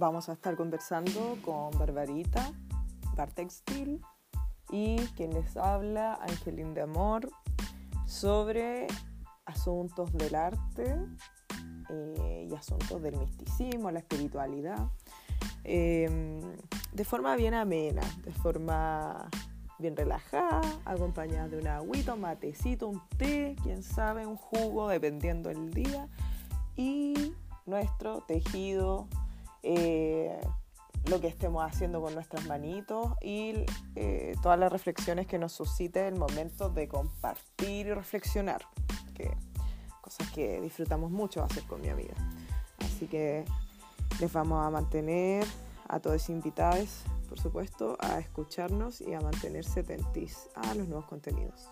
vamos a estar conversando con Barbarita, Bar Textil, y quien les habla, Angelín de Amor, sobre asuntos del arte eh, y asuntos del misticismo, la espiritualidad, em, de forma bien amena, de forma bien relajada, acompañada de una agüita, un matecito, un té, quién sabe, un jugo, dependiendo del día, y nuestro tejido, eh, lo que estemos haciendo con nuestras manitos y eh, todas las reflexiones que nos suscite el momento de compartir y reflexionar, que cosas que disfrutamos mucho hacer con mi amiga. Así que les vamos a mantener a todos invitados, por supuesto, a escucharnos y a mantenerse atentos a los nuevos contenidos.